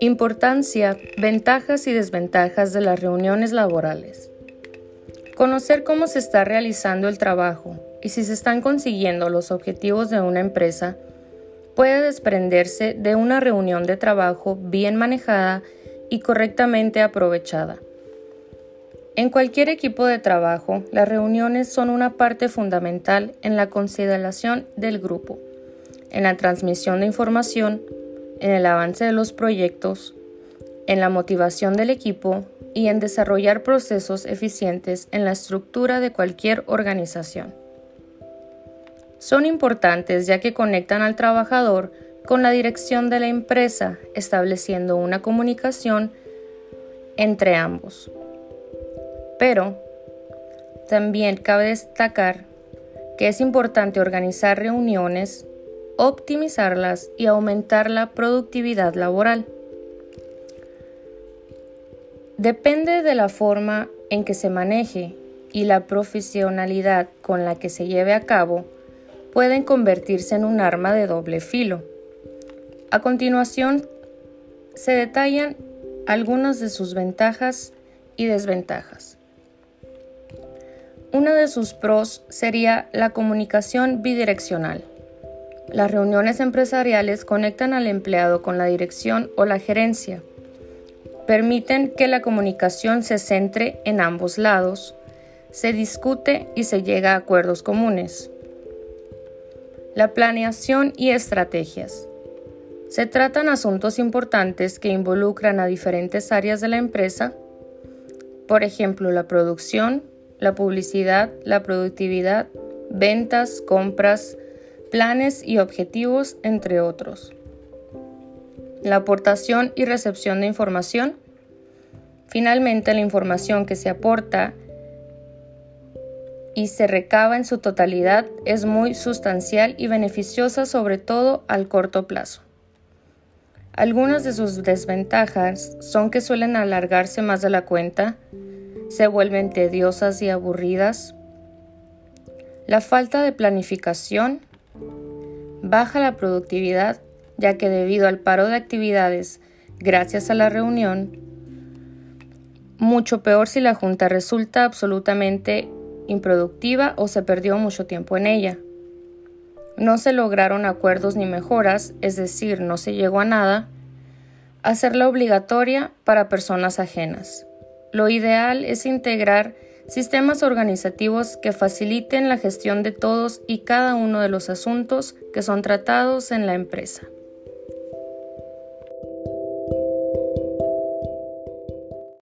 Importancia, ventajas y desventajas de las reuniones laborales. Conocer cómo se está realizando el trabajo y si se están consiguiendo los objetivos de una empresa puede desprenderse de una reunión de trabajo bien manejada y correctamente aprovechada. En cualquier equipo de trabajo, las reuniones son una parte fundamental en la consideración del grupo, en la transmisión de información, en el avance de los proyectos, en la motivación del equipo y en desarrollar procesos eficientes en la estructura de cualquier organización. Son importantes ya que conectan al trabajador con la dirección de la empresa, estableciendo una comunicación entre ambos. Pero también cabe destacar que es importante organizar reuniones optimizarlas y aumentar la productividad laboral. Depende de la forma en que se maneje y la profesionalidad con la que se lleve a cabo, pueden convertirse en un arma de doble filo. A continuación, se detallan algunas de sus ventajas y desventajas. Una de sus pros sería la comunicación bidireccional. Las reuniones empresariales conectan al empleado con la dirección o la gerencia. Permiten que la comunicación se centre en ambos lados, se discute y se llega a acuerdos comunes. La planeación y estrategias. Se tratan asuntos importantes que involucran a diferentes áreas de la empresa, por ejemplo, la producción, la publicidad, la productividad, ventas, compras, planes y objetivos, entre otros. La aportación y recepción de información. Finalmente, la información que se aporta y se recaba en su totalidad es muy sustancial y beneficiosa sobre todo al corto plazo. Algunas de sus desventajas son que suelen alargarse más de la cuenta, se vuelven tediosas y aburridas, la falta de planificación, baja la productividad ya que debido al paro de actividades gracias a la reunión, mucho peor si la junta resulta absolutamente improductiva o se perdió mucho tiempo en ella. No se lograron acuerdos ni mejoras, es decir, no se llegó a nada, hacerla obligatoria para personas ajenas. Lo ideal es integrar sistemas organizativos que faciliten la gestión de todos y cada uno de los asuntos que son tratados en la empresa.